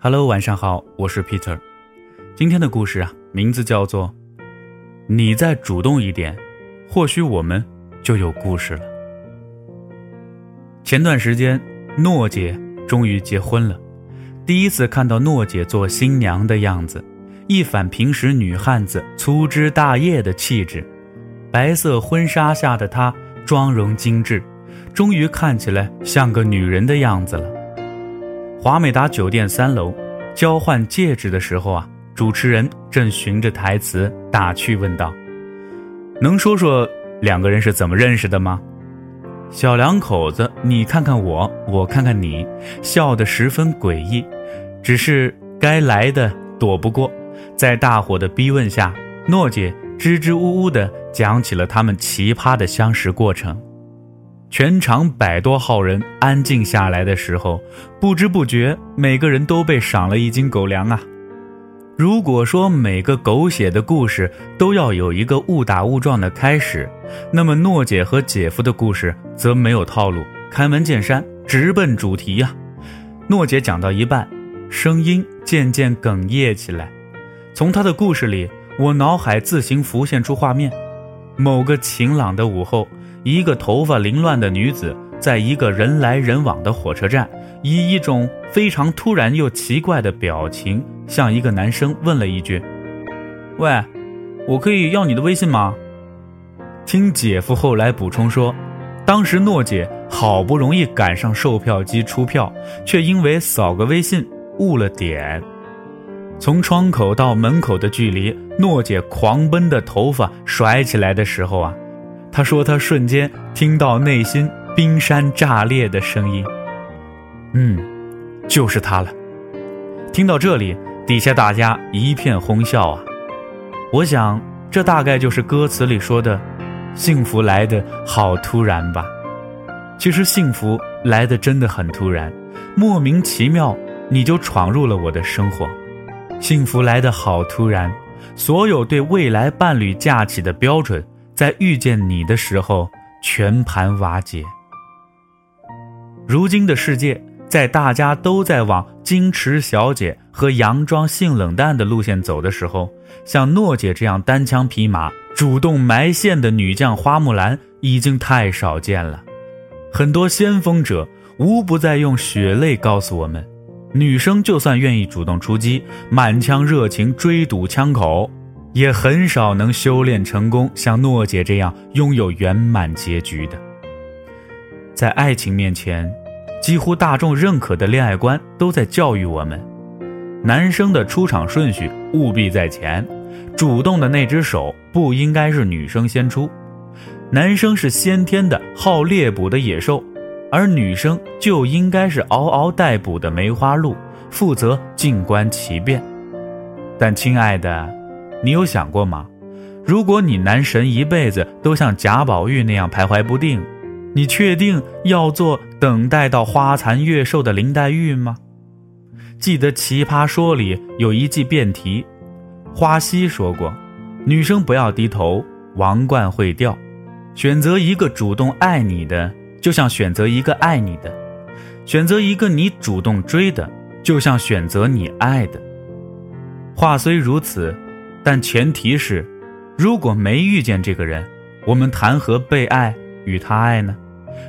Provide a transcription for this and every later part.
Hello，晚上好，我是 Peter。今天的故事啊，名字叫做“你再主动一点，或许我们就有故事了”。前段时间，诺姐终于结婚了。第一次看到诺姐做新娘的样子，一反平时女汉子粗枝大叶的气质，白色婚纱下的她妆容精致，终于看起来像个女人的样子了。华美达酒店三楼，交换戒指的时候啊，主持人正循着台词打趣问道：“能说说两个人是怎么认识的吗？”小两口子，你看看我，我看看你，笑得十分诡异。只是该来的躲不过，在大伙的逼问下，诺姐支支吾吾地讲起了他们奇葩的相识过程。全场百多号人安静下来的时候，不知不觉每个人都被赏了一斤狗粮啊！如果说每个狗血的故事都要有一个误打误撞的开始，那么诺姐和姐夫的故事则没有套路，开门见山，直奔主题呀！诺姐讲到一半，声音渐渐哽咽起来。从她的故事里，我脑海自行浮现出画面：某个晴朗的午后。一个头发凌乱的女子，在一个人来人往的火车站，以一种非常突然又奇怪的表情，向一个男生问了一句：“喂，我可以要你的微信吗？”听姐夫后来补充说，当时诺姐好不容易赶上售票机出票，却因为扫个微信误了点。从窗口到门口的距离，诺姐狂奔的头发甩起来的时候啊。他说：“他瞬间听到内心冰山炸裂的声音。”嗯，就是他了。听到这里，底下大家一片哄笑啊。我想，这大概就是歌词里说的“幸福来的好突然”吧。其实，幸福来的真的很突然，莫名其妙你就闯入了我的生活。幸福来的好突然，所有对未来伴侣架起的标准。在遇见你的时候，全盘瓦解。如今的世界，在大家都在往矜持小姐和佯装性冷淡的路线走的时候，像诺姐这样单枪匹马、主动埋线的女将花木兰已经太少见了。很多先锋者无不在用血泪告诉我们：女生就算愿意主动出击，满腔热情追堵枪口。也很少能修炼成功，像诺姐这样拥有圆满结局的。在爱情面前，几乎大众认可的恋爱观都在教育我们：男生的出场顺序务必在前，主动的那只手不应该是女生先出，男生是先天的好猎捕的野兽，而女生就应该是嗷嗷待哺的梅花鹿，负责静观其变。但亲爱的。你有想过吗？如果你男神一辈子都像贾宝玉那样徘徊不定，你确定要做等待到花残月瘦的林黛玉吗？记得《奇葩说》里有一季辩题，花溪说过：“女生不要低头，王冠会掉。选择一个主动爱你的，就像选择一个爱你的；选择一个你主动追的，就像选择你爱的。”话虽如此。但前提是，如果没遇见这个人，我们谈何被爱与他爱呢？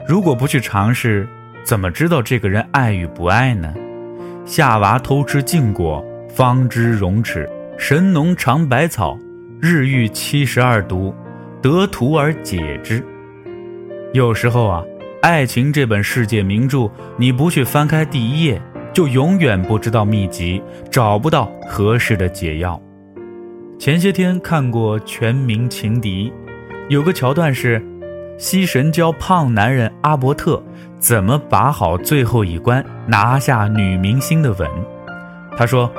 如果不去尝试，怎么知道这个人爱与不爱呢？夏娃偷吃禁果，方知荣耻；神农尝百草，日遇七十二毒，得图而解之。有时候啊，爱情这本世界名著，你不去翻开第一页，就永远不知道秘籍，找不到合适的解药。前些天看过《全民情敌》，有个桥段是，西神教胖男人阿伯特怎么把好最后一关，拿下女明星的吻。他说，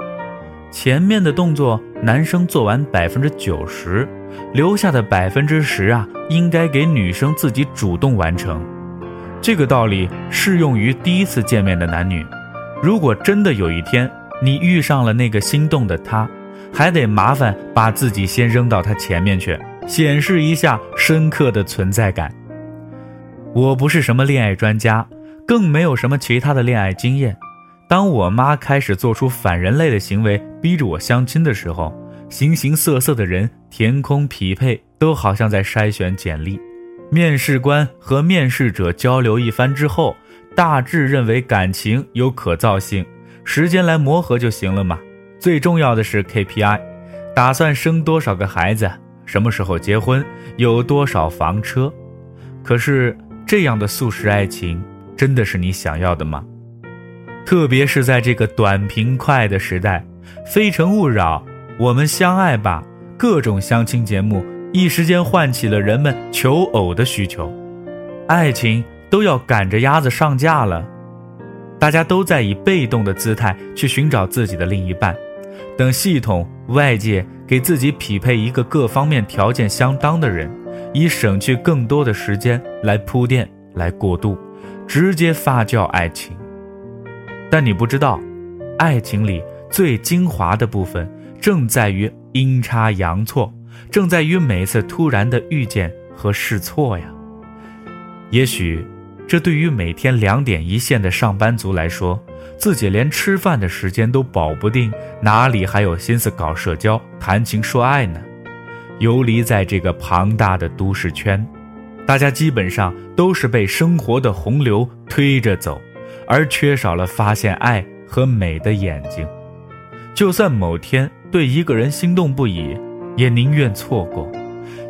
前面的动作男生做完百分之九十，留下的百分之十啊，应该给女生自己主动完成。这个道理适用于第一次见面的男女。如果真的有一天你遇上了那个心动的他。还得麻烦把自己先扔到他前面去，显示一下深刻的存在感。我不是什么恋爱专家，更没有什么其他的恋爱经验，当我妈开始做出反人类的行为，逼着我相亲的时候，形形色色的人填空匹配，都好像在筛选简历。面试官和面试者交流一番之后，大致认为感情有可造性，时间来磨合就行了嘛。最重要的是 KPI，打算生多少个孩子，什么时候结婚，有多少房车。可是这样的速食爱情，真的是你想要的吗？特别是在这个短平快的时代，《非诚勿扰》《我们相爱吧》各种相亲节目，一时间唤起了人们求偶的需求。爱情都要赶着鸭子上架了，大家都在以被动的姿态去寻找自己的另一半，等系统外界给自己匹配一个各方面条件相当的人，以省去更多的时间来铺垫、来过渡，直接发酵爱情。但你不知道，爱情里最精华的部分正在于阴差阳错，正在于每次突然的遇见和试错呀。也许，这对于每天两点一线的上班族来说，自己连吃饭的时间都保不定，哪里还有心思搞社交、谈情说爱呢？游离在这个庞大的都市圈，大家基本上都是被生活的洪流推着走。而缺少了发现爱和美的眼睛，就算某天对一个人心动不已，也宁愿错过。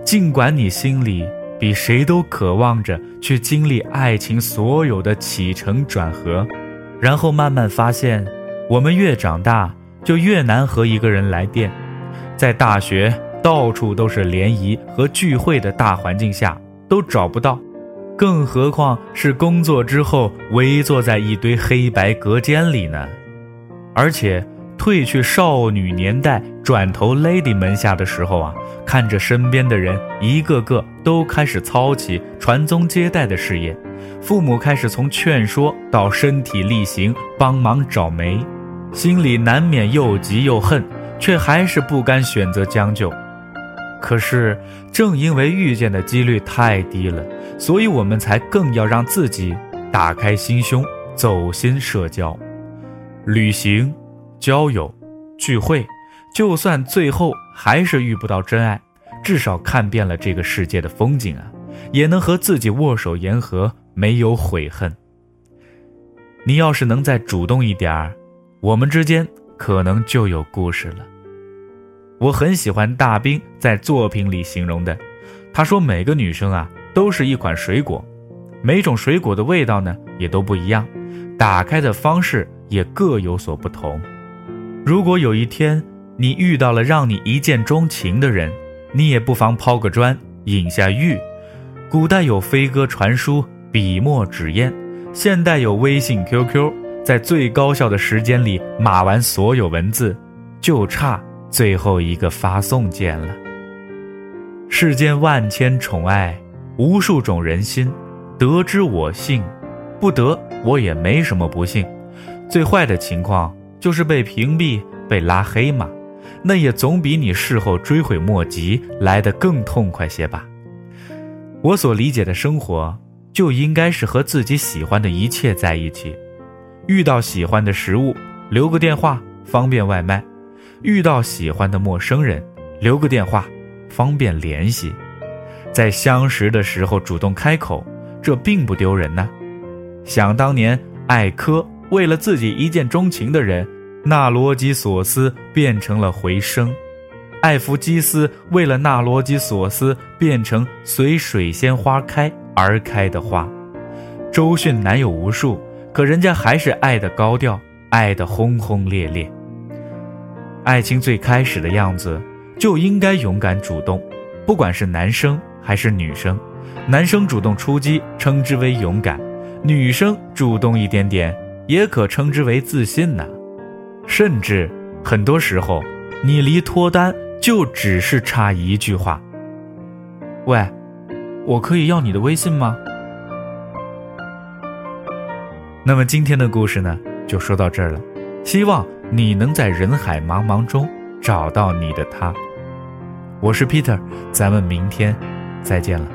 尽管你心里比谁都渴望着去经历爱情所有的起承转合，然后慢慢发现，我们越长大就越难和一个人来电。在大学到处都是联谊和聚会的大环境下，都找不到。更何况是工作之后围坐在一堆黑白隔间里呢？而且褪去少女年代，转投 lady 门下的时候啊，看着身边的人一个个都开始操起传宗接代的事业，父母开始从劝说到身体力行帮忙找媒，心里难免又急又恨，却还是不甘选择将就。可是，正因为遇见的几率太低了，所以我们才更要让自己打开心胸，走心社交、旅行、交友、聚会。就算最后还是遇不到真爱，至少看遍了这个世界的风景啊，也能和自己握手言和，没有悔恨。你要是能再主动一点儿，我们之间可能就有故事了。我很喜欢大兵在作品里形容的，他说每个女生啊都是一款水果，每种水果的味道呢也都不一样，打开的方式也各有所不同。如果有一天你遇到了让你一见钟情的人，你也不妨抛个砖引下玉。古代有飞鸽传书、笔墨纸砚，现代有微信、QQ，在最高效的时间里码完所有文字，就差。最后一个发送键了。世间万千宠爱，无数种人心，得之我幸，不得我也没什么不幸。最坏的情况就是被屏蔽、被拉黑嘛，那也总比你事后追悔莫及来得更痛快些吧。我所理解的生活，就应该是和自己喜欢的一切在一起。遇到喜欢的食物，留个电话，方便外卖。遇到喜欢的陌生人，留个电话，方便联系。在相识的时候主动开口，这并不丢人呢。想当年，艾科为了自己一见钟情的人，纳罗基索斯变成了回声；艾弗基斯为了纳罗基索斯变成随水仙花开而开的花。周迅男友无数，可人家还是爱的高调，爱的轰轰烈烈。爱情最开始的样子，就应该勇敢主动，不管是男生还是女生，男生主动出击称之为勇敢，女生主动一点点也可称之为自信呢。甚至很多时候，你离脱单就只是差一句话：“喂，我可以要你的微信吗？”那么今天的故事呢，就说到这儿了，希望。你能在人海茫茫中找到你的他。我是 Peter，咱们明天再见了。